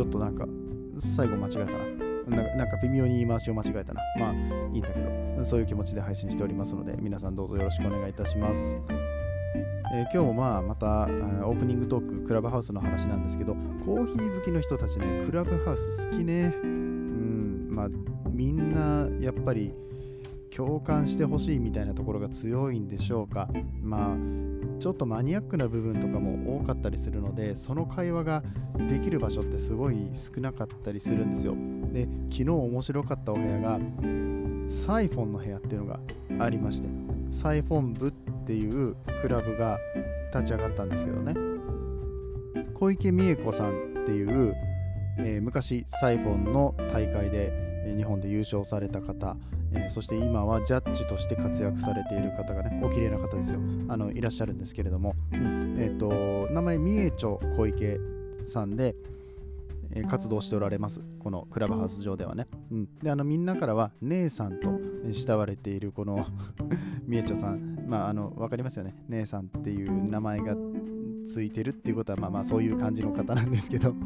ちょっとなんか最後間違えたな。なんか微妙に言い回しを間違えたな。まあいいんだけどそういう気持ちで配信しておりますので皆さんどうぞよろしくお願いいたします。えー、今日もまあまたオープニングトーククラブハウスの話なんですけどコーヒー好きの人たちねクラブハウス好きね。うんまあみんなやっぱり共感してほしいみたいなところが強いんでしょうか。まあちょっとマニアックな部分とかも多かったりするのでその会話ができる場所ってすごい少なかったりするんですよ。で昨日面白かったお部屋がサイフォンの部屋っていうのがありましてサイフォン部っていうクラブが立ち上がったんですけどね。小池美恵子さんっていう、えー、昔サイフォンの大会で、日本で優勝された方えー、そして今はジャッジとして活躍されている方がね、お綺麗な方ですよ、あのいらっしゃるんですけれども、うん。えーと、名前、三重町小池さんで、えー、活動しておられます、このクラブハウス上ではね。うん、であのみんなからは、姉さんと慕われているこの 三重町さん、まあ、あの分かりますよね、姉さんっていう名前がついてるっていうことは、まあまあそういう感じの方なんですけど。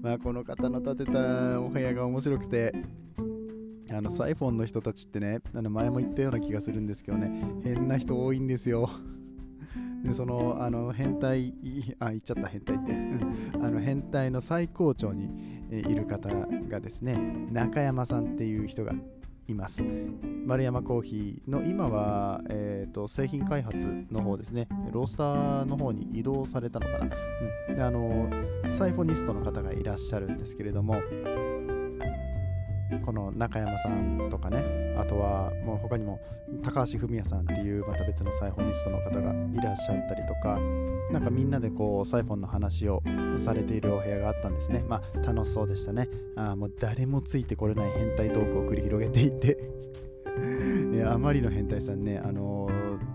まあこの方の建てたお部屋が面白くて、あのサイフォンの人たちってね、あの前も言ったような気がするんですけどね、変な人多いんですよ。で、その、あの、変態、あ、言っちゃった変態って、あの、変態の最高潮にいる方がですね、中山さんっていう人がいます。丸山コーヒーの今は、えーと、製品開発の方ですね、ロースターの方に移動されたのかな。うん、あのサイフォニストの方がいらっしゃるんですけれども、この中山さんとかねあとはもう他にも高橋文也さんっていうまた別のサイフォニストの方がいらっしゃったりとかなんかみんなでこうサイフォンの話をされているお部屋があったんですね。まあ楽しそうでしたね。あもう誰もついてこれない変態トークを繰り広げていて。あまりの変態さんね、あの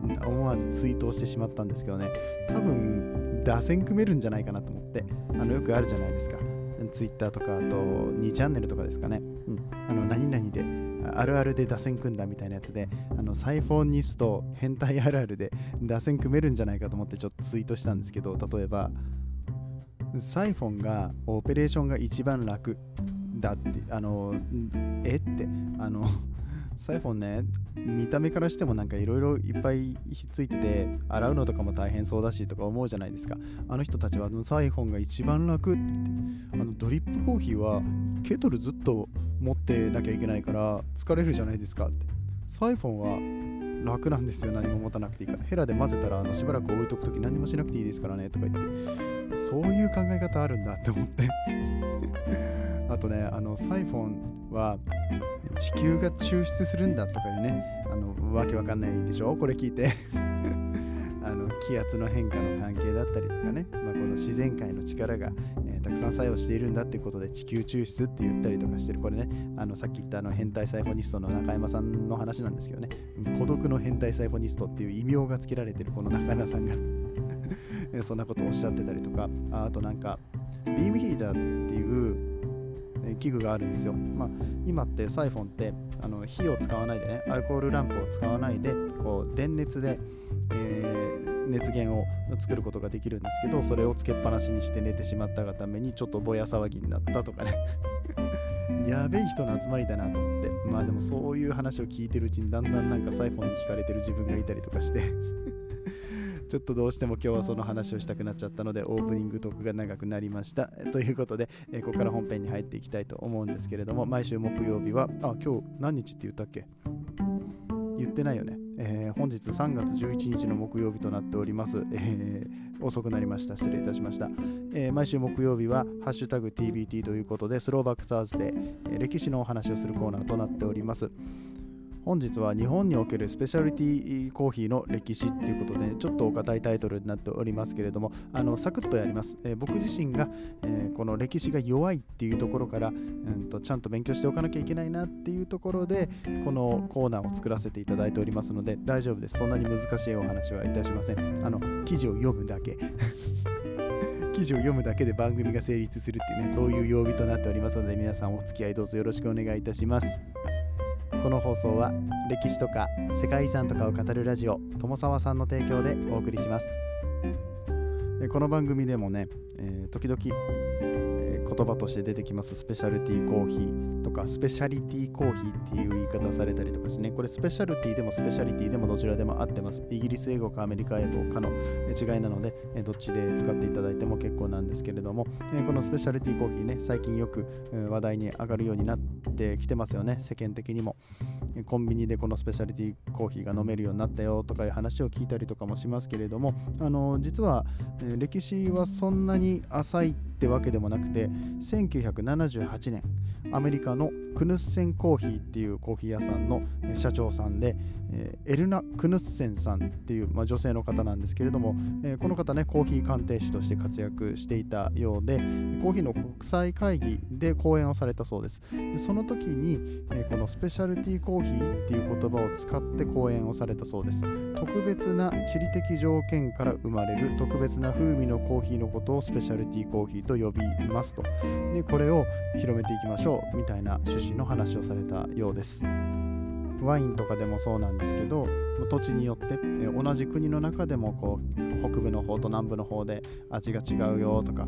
ー、思わずツイートをしてしまったんですけどね。多分打線組めるんじゃないかなと思って。あのよくあるじゃないですか。ツイッターとかあと2チャンネルとかですかね、うん、あの何々であるあるで打線組んだみたいなやつであのサイフォンニスト変態あるあるで打線組めるんじゃないかと思ってちょっとツイートしたんですけど例えばサイフォンがオペレーションが一番楽。だってあのえってあのサイフォンね、見た目からしてもなんかいろいろいっぱいひっついてて、洗うのとかも大変そうだしとか思うじゃないですか。あの人たちはサイフォンが一番楽って言って、あのドリップコーヒーはケトルずっと持ってなきゃいけないから疲れるじゃないですかって。サイフォンは楽なんですよ、何も持たなくていいから。ヘラで混ぜたらあのしばらく置いとくとき何もしなくていいですからねとか言って、そういう考え方あるんだって思って あとね、あのサイフォンは地球が抽出するんだとかいうね、あのわけわかんないでしょ？これ聞いて。あの気圧の変化の関係だったりとかね、まあ、この自然界の力が、えー、たくさん作用しているんだっていうことで地球抽出って言ったりとかしてる。これねあのさっき言ったあの変態サイフォニストの中山さんの話なんですけどね。孤独の変態サイフォニストっていう異名がつけられてるこの中山さんが。そんなことをおっしゃってたりとか。あとなんかビームヒーターっていう器具があるんですよ。まあ、今ってサイフォンってあの火を使わないでね、アルコールランプを使わないで、こう電熱で、えー、熱源を作ることができるんですけど、それをつけっぱなしにして寝てしまったがために、ちょっとぼや騒ぎになったとかね。やべえ人の集まりだなと思って、まあでもそういう話を聞いてるうちにだんだんなんかサイフォンに惹かれてる自分がいたりとかしてちょっとどうしても今日はその話をしたくなっちゃったのでオープニングトークが長くなりました。ということで、えここから本編に入っていきたいと思うんですけれども、毎週木曜日は、あ、今日何日って言ったっけ？言ってないよね。えー、本日3月11日の木曜日となっております。えー、遅くなりました。失礼いたしました。えー、毎週木曜日は、ハッシュタグ TBT ということで、スローバックサーズで、え歴史のお話をするコーナーとなっております。本日は日本におけるスペシャリティーコーヒーの歴史っていうことで、ちょっとお堅いタイトルになっておりますけれども、あのサクッとやります。えー、僕自身が、えー、この歴史が弱いっていうところから、うんと、ちゃんと勉強しておかなきゃいけないなっていうところで、このコーナーを作らせていただいておりますので、大丈夫です。そんなに難しいお話はいたしません。あの記事を読むだけ。記事を読むだけで番組が成立するっていうね、そういう曜日となっておりますので、皆さんお付き合いどうぞよろしくお願いいたします。この放送は歴史とか世界遺産とかを語るラジオ友沢さんの提供でお送りします。この番組でもね、えー、時々言葉として出てきます。スペシャルティーコーヒーとかスペシャリティーコーヒーっていう言い方されたりとかですね。これスペシャルティーでもスペシャリティでもどちらでも合ってます。イギリス英語かアメリカ英語かの違いなのでどっちで使っていただいても結構なんですけれどもこのスペシャルティーコーヒーね最近よく話題に上がるようになってきてますよね。世間的にも。コンビニでこのスペシャリティーコーヒーが飲めるようになったよとかいう話を聞いたりとかもしますけれどもあの実は歴史はそんなに浅いってわけでもなくて1978年アメリカのクヌッセンコーヒーっていうコーヒー屋さんの社長さんで、えエルナ・クヌッセンさんっていう、まあ、女性の方なんですけれども、えこの方ねコーヒー鑑定士として活躍していたようでコーヒーの国際会議で講演をされたそうです。でその時に、えこのスペシャルティーコーヒーっていう言葉を使って講演をされたそうです。特別な地理的条件から生まれる特別な風味のコーヒーのことをスペシャルティーコーヒーと呼びますと。でこれを広めていきましょうみたいな趣旨の話をされたようです。ワインとかでもそうなんですけど土地によって同じ国の中でもこう北部の方と南部の方で味が違うよとか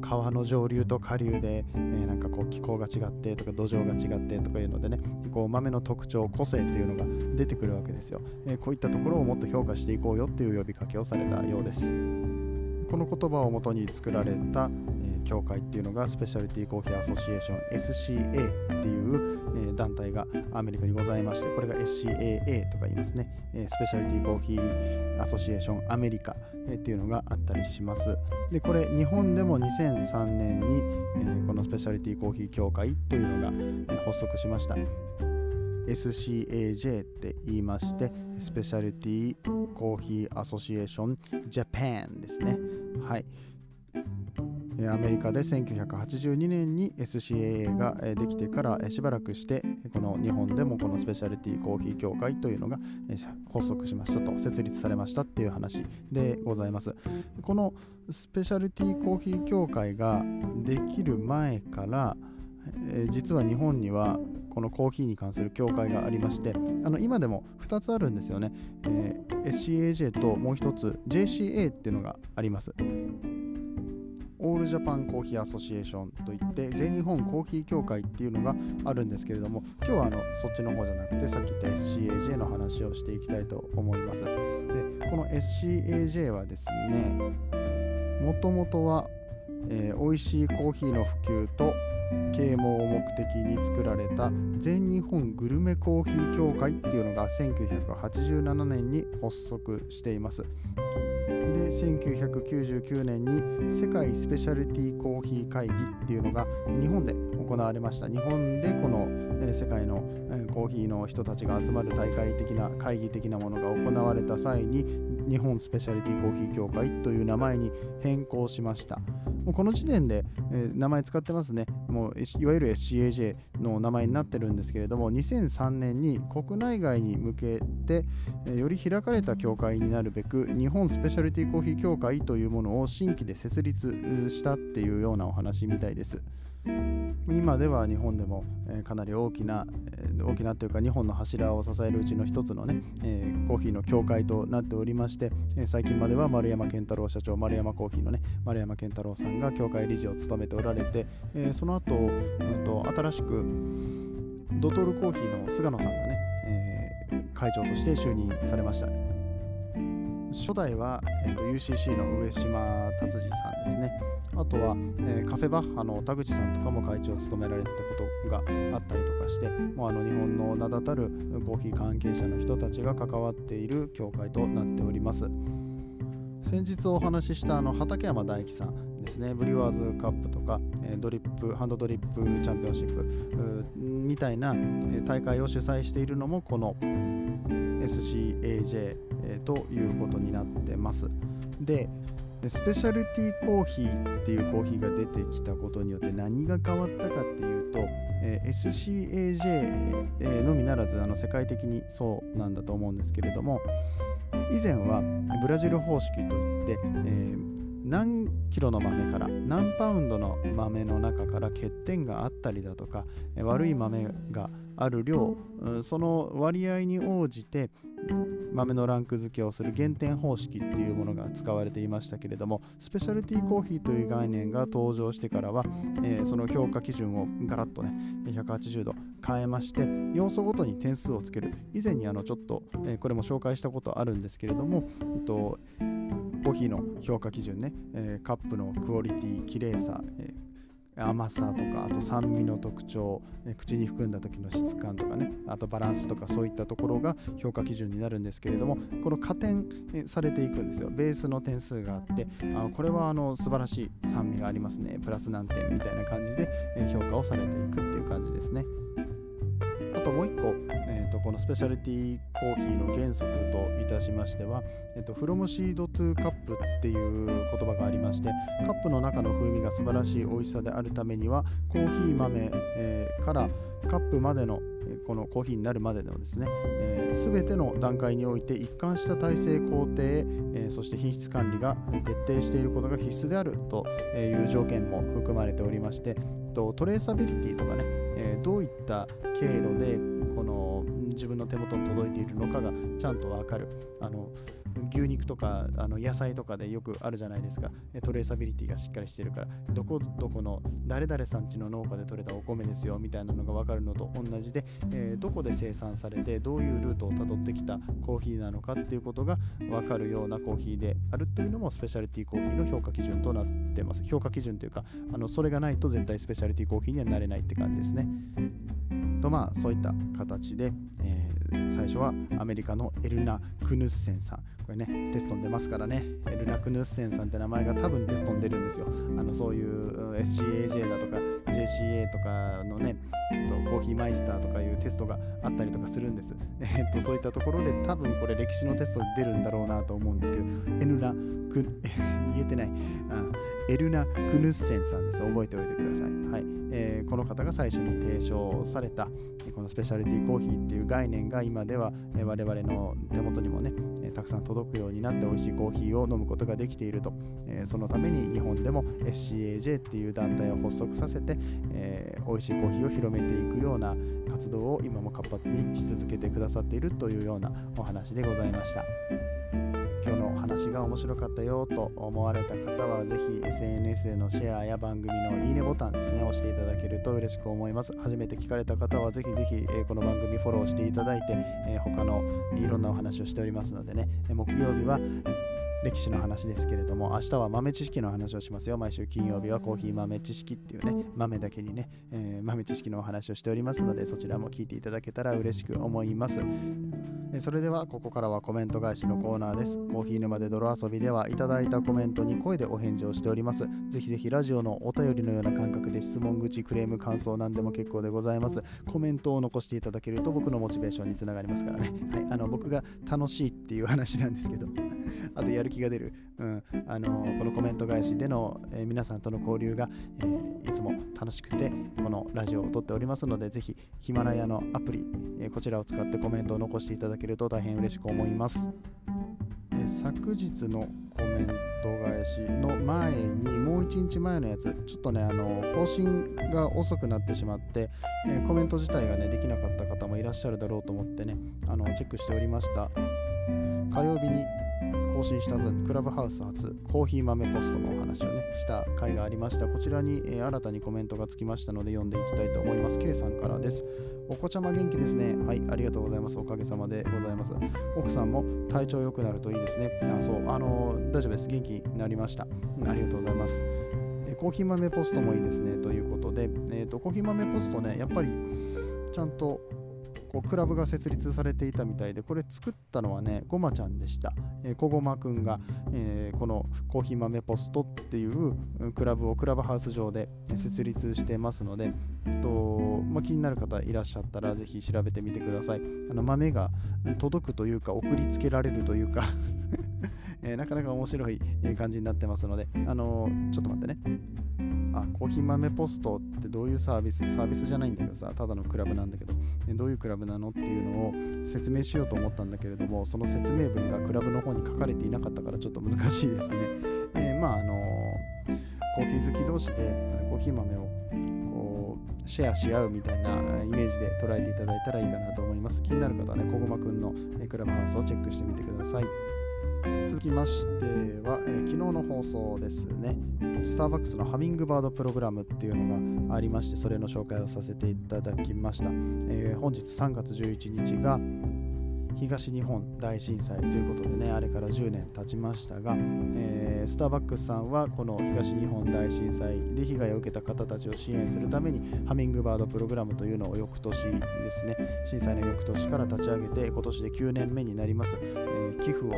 川の上流と下流で、なんかこう気候が違ってとか土壌が違ってとかいうのでねこう豆の特徴個性っていうのが出てくるわけですよ、こういったところをもっと評価していこうよっていう呼びかけをされたようです。この言葉をもとに作られた、協会っていうのがスペシャリティコーヒーアソシエーション SCA っていう、団体がアメリカにございましてこれが SCAA とか言いますね、スペシャリティコーヒーアソシエーションアメリカ、っていうのがあったりします。でこれ日本でも2003年に、このスペシャリティコーヒー協会というのが、発足しました。SCAJ って言いましてスペシャリティコーヒーアソシエーションジャパンですね。はい。アメリカで1982年に SCAA ができてからしばらくしてこの日本でもこのスペシャリティコーヒー協会というのが発足しましたと設立されましたっていう話でございます。このスペシャリティコーヒー協会ができる前から実は日本にはこのコーヒーに関する協会がありましてあの今でも2つあるんですよね、えー、SCAJ ともう1つ JCA っていうのがあります。オールジャパンコーヒーアソシエーションといって全日本コーヒー協会っていうのがあるんですけれども今日はあのそっちの方じゃなくてさっき言った SCAJ の話をしていきたいと思います。でこの SCAJ はですねもともとは、えー、美味しいコーヒーの普及と啓蒙を目的に作られた全日本グルメコーヒー協会っていうのが1987年に発足しています。で1999年に世界スペシャルティコーヒー会議っていうのが日本で行われました。日本でこの、え世界の、えコーヒーの人たちが集まる大会的な会議的なものが行われた際に日本スペシャリティコーヒー協会という名前に変更しましたもうこの時点で、えー、名前使ってますね。もういわゆる SCAJ の名前になってるんですけれども、2003年に国内外に向けて、えー、より開かれた協会になるべく、日本スペシャリティコーヒー協会というものを新規で設立したっていうようなお話みたいです。今では日本でも、えかなり大きな、え大きなというか日本の柱を支えるうちの一つのね、え、コーヒーの協会となっておりまして、え最近までは丸山健太郎社長丸山コーヒーのね丸山健太郎さんが協会理事を務めておられて、えその後、うんと新しくドトールコーヒーの菅野さんがね、え会長として就任されました。初代は、えーと、UCC の上島達治さんですね。あとは、えー、カフェバッハの田口さんとかも会長を務められてたことがあったりとかしてもうあの日本の名だたるコーヒー関係者の人たちが関わっている協会となっております。先日お話ししたあの畠山大樹さんですね。ブリュワーズカップとか、ドリップハンドドリップチャンピオンシップみたいな大会を主催しているのもこの SCAJ ということになってます。でスペシャルティーコーヒーっていうコーヒーが出てきたことによって何が変わったかっていうと、え SCAJ のみならずあの世界的にそうなんだと思うんですけれども以前はブラジル方式といって、えー何キロの豆から何パウンドの豆の中から欠点があったりだとか悪い豆がある量その割合に応じて豆のランク付けをする減点方式っていうものが使われていましたけれどもスペシャルティーコーヒーという概念が登場してからは、えー、その評価基準をガラッとね180度変えまして要素ごとに点数をつける。以前にあのちょっと、えー、これも紹介したことあるんですけれども、えっと、コーヒーの評価基準ね、えー、カップのクオリティ綺麗さ、え甘さとかあと酸味の特徴、え口に含んだ時の質感とかねあとバランスとかそういったところが評価基準になるんですけれどもこの加点されていくんですよベースの点数があってあこれはあの素晴らしい酸味がありますねプラス何点みたいな感じで、評価をされていくっていう感じですね。ともう一個、えーと、このスペシャルティーコーヒーの原則といたしましては、えーと、フロムシードトゥカップっていう言葉がありましてカップの中の風味が素晴らしい美味しさであるためにはコーヒー豆、えー、からカップまでのこのコーヒーになるまでのですね、えー、全ての段階において一貫した体制工程、えー、そして品質管理が徹底していることが必須であるという条件も含まれておりましてとトレーサビリティとかね、えー、どういった経路でこの自分の手元に届いているのかがちゃんと分かる。あの牛肉とかあの野菜とかでよくあるじゃないですか。トレーサビリティがしっかりしてるから。どこどこの誰々さんちの農家で採れたお米ですよみたいなのが分かるのと同じで、えー、どこで生産されてどういうルートをたどってきたコーヒーなのかっていうことが分かるようなコーヒーであるっていうのもスペシャリティコーヒーの評価基準となってます。評価基準というかあのそれがないと絶対スペシャリティコーヒーにはなれないって感じですね。とまあそういった形で、えー、最初はアメリカのエルナ・クヌッセンさん。これねテストに出ますからね。エルナ・クヌッセンさんって名前が多分テストに出るんですよ。あのそういう SCAJ だとか JCA とかのねコーヒーマイスターとかいうテストがあったりとかするんです、えー、っとそういったところで多分これ歴史のテストで出るんだろうなと思うんですけどエルナ・ク 言えてない。あエルナ・クヌッセンさんです。覚えておいてください、はい。えー、この方が最初に提唱されたこのスペシャリティコーヒーっていう概念が今では、え我々の手元にもね、えたくさん届くようになって美味しいコーヒーを飲むことができていると、えー、そのために日本でも SCAJ っていう団体を発足させて、えー、美味しいコーヒーを広めていくような活動を今も活発にし続けてくださっているというようなお話でございました。今日の話が面白かったよと思われた方はぜひ SNS でのシェアや番組のいいねボタンですね押していただけると嬉しく思います初めて聞かれた方はぜひぜひ、えこの番組フォローしていただいて、え他のいろんなお話をしておりますのでね木曜日は歴史の話ですけれども明日は豆知識の話をしますよ。毎週金曜日はコーヒー豆知識っていうね豆だけにね、えー、豆知識のお話をしておりますのでそちらも聞いていただけたら嬉しく思います。それではここからはコメント返しのコーナーです。コーヒー沼で泥遊びではいただいたコメントに声でお返事をしております。ぜひぜひラジオのお便りのような感覚で質問口クレーム感想何でも結構でございます。コメントを残していただけると僕のモチベーションにつながりますからね。はいあの僕が楽しいっていう話なんですけど。あとやる気が出る、うん、あのこのコメント返しでの、えー、皆さんとの交流が、えー、いつも楽しくてこのラジオを撮っておりますのでぜひヒマラヤのアプリ、えー、こちらを使ってコメントを残していただけると大変嬉しく思います、え昨日のコメント返しの前にもう1日前のやつちょっとねあの更新が遅くなってしまって、えコメント自体がねできなかった方もいらっしゃるだろうと思ってねあのチェックしておりました。火曜日に更新した分、クラブハウス初コーヒー豆ポストのお話をね、した回がありました。こちらに、えー、新たにコメントがつきましたので読んでいきたいと思います。K さんからです。お子ちゃま元気ですね。はい、ありがとうございます。おかげさまでございます。奥さんも体調良くなるといいですね。あ、そう、あのー、大丈夫です。元気になりました。ありがとうございます。え、コーヒー豆ポストもいいですね。ということで、えーと、コーヒー豆ポストね、やっぱりちゃんとこうクラブが設立されていたみたいでこれ作ったのはねごまちゃんでした、えー、こごまくんが、えー、このコーヒー豆ポストっていうクラブをクラブハウス上で設立してますのでと、まあ、気になる方いらっしゃったらぜひ調べてみてくださいあの豆が届くというか送りつけられるというか えー、なかなか面白い感じになってますので、あのー、ちょっと待ってね。あ、コーヒー豆ポストってどういうサービス？サービスじゃないんだけどさ、ただのクラブなんだけど、どういうクラブなの？っていうのを説明しようと思ったんだけれども、その説明文がクラブの方に書かれていなかったからちょっと難しいですね。えー、まあ、あの、コーヒー好き同士でコーヒー豆をこうシェアし合うみたいなイメージで捉えていただいたらいいかなと思います。気になる方はね、こごまくんのクラブハウスをチェックしてみてください。続きましては、えー、昨日の放送ですね、スターバックスのハミングバードプログラムっていうのがありまして、それの紹介をさせていただきました。えー、本日3月11日が東日本大震災ということでねあれから10年経ちましたが、えー、スターバックスさんはこの東日本大震災で被害を受けた方たちを支援するためにハミングバードプログラムというのを翌年ですね震災の翌年から立ち上げて今年で9年目になります、えー、寄付を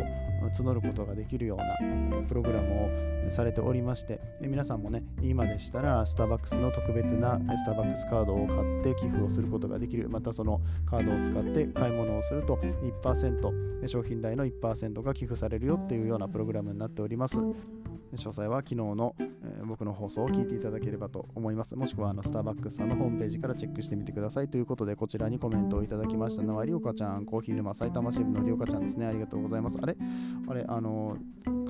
募ることができるような、えプログラムをされておりまして、え皆さんもね今でしたらスターバックスの特別なスターバックスカードを買って寄付をすることができるまたそのカードを使って買い物をすると1%商品代の1%が寄付されるよっていうようなプログラムになっております詳細は昨日の、えー、僕の放送を聞いていただければと思いますもしくはあのスターバックスさんのホームページからチェックしてみてくださいということでこちらにコメントをいただきましたのはりおかちゃんコーヒー沼埼玉支部のりおかちゃんですねありがとうございますあれあれあの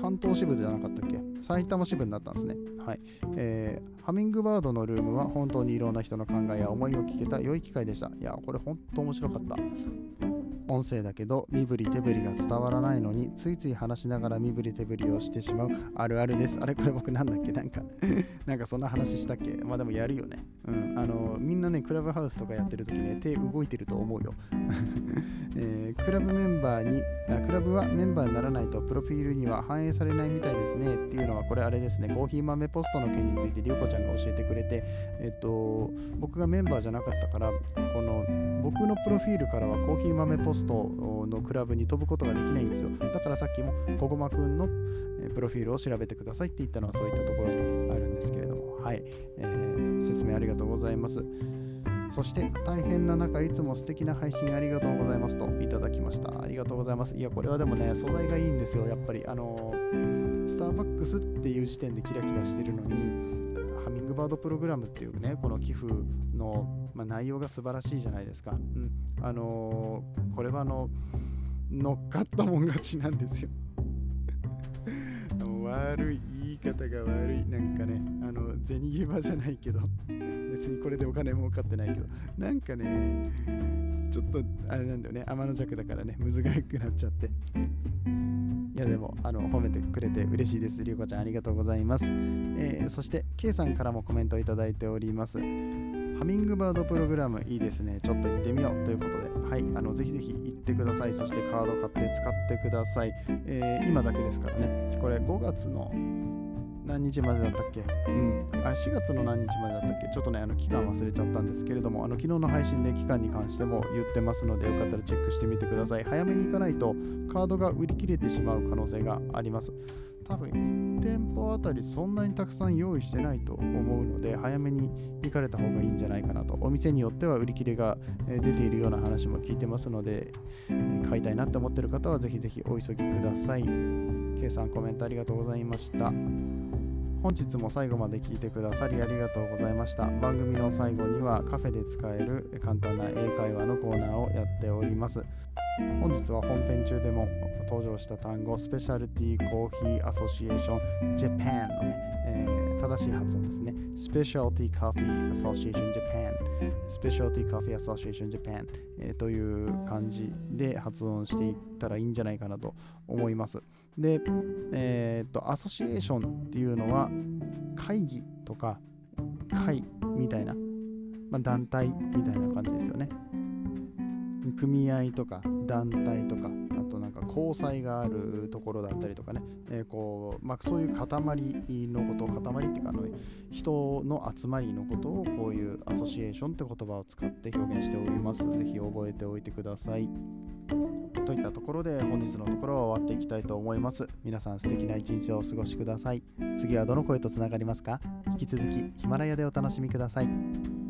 関東支部じゃなかったっけ埼玉支部になったんですねはい、えー、ハミングバードのルームは本当にいろんな人の考えや思いを聞けた良い機会でしたいやこれ本当面白かった音声だけど身振り手振りが伝わらないのについつい話しながら身振り手振りをしてしまう。あるあるです。あれこれ僕なんだっけ？なんか なんかそんな話したっけ？まあでもやるよね。うん。あのみんなねクラブハウスとかやってる時ね手動いてると思うよ、えー、クラブメンバーにあクラブはメンバーにならないとプロフィールには反映されないみたいですねっていうのはこれあれですねコーヒー豆ポストの件についてりょうこちゃんが教えてくれてえっと僕がメンバーじゃなかったからこの僕のプロフィールからはコーヒー豆ポストのクラブに飛ぶことができないんですよ。だからさっきもこごまくんのプロフィールを調べてくださいって言ったのはそういったところにあるんですけれども、はい、えー、説明ありがとうございます。そして大変な中いつも素敵な配信ありがとうございますといただきました。ありがとうございます。いや、これはでもね、素材がいいんですよ。やっぱり、あのスターバックスっていう時点でキラキラしてるのに、ハミングバードプログラムっていうねこの寄付の、まあ、内容が素晴らしいじゃないですか、うん、あの、これはあの乗っかったもん勝ちなんですよ 悪い言い方が悪いなんかねあの銭ゲバじゃないけど別にこれでお金儲かってないけどなんかねちょっとあれなんだよね天の弱だからねむずがゆくなっちゃっていやでもあの褒めてくれて嬉しいです。りゅうこちゃんありがとうございます。えー、そして K さんからもコメントいただいております。ハミングバードプログラムいいですね。ちょっと行ってみようということで、はい、あのぜひぜひ行ってください。そしてカード買って使ってください。えー、今だけですからね。これ5月の何日までだったっけ？うん。あれ4月の何日までだったっけ？ちょっとね、あの期間忘れちゃったんですけれども、あの昨日の配信で期間に関しても言ってますので、よかったらチェックしてみてください。早めに行かないとカードが売り切れてしまう可能性があります。多分1店舗あたりそんなにたくさん用意してないと思うので早めに行かれた方がいいんじゃないかなとお店によっては売り切れが出ているような話も聞いてますので買いたいなって思ってる方はぜひぜひお急ぎください K さんコメントありがとうございました本日も最後まで聞いてくださりありがとうございました。番組の最後にはカフェで使える簡単な英会話のコーナーをやっております。本日は本編中でも登場した単語、 Specialty Coffee Association Japan のね、えー、正しい発音ですね。 Specialty Coffee Association Japan、Specialty Coffee Association Japan、えー、という感じで発音していったらいいんじゃないかなと思います。で、えー、っと、アソシエーションっていうのは会議とか会みたいな、まあ、団体みたいな感じですよね。組合とか団体とか、あとなんか交際があるところだったりとかね、えー、こうまあ、そういう塊のことを塊っていうかあの人の集まりのことをこういうアソシエーションって言葉を使って表現しております。ぜひ覚えておいてください。といったところで本日のところは終わっていきたいと思います。皆さん素敵な一日をお過ごしください。次はどの声とつながりますか？引き続きヒマラヤでお楽しみください。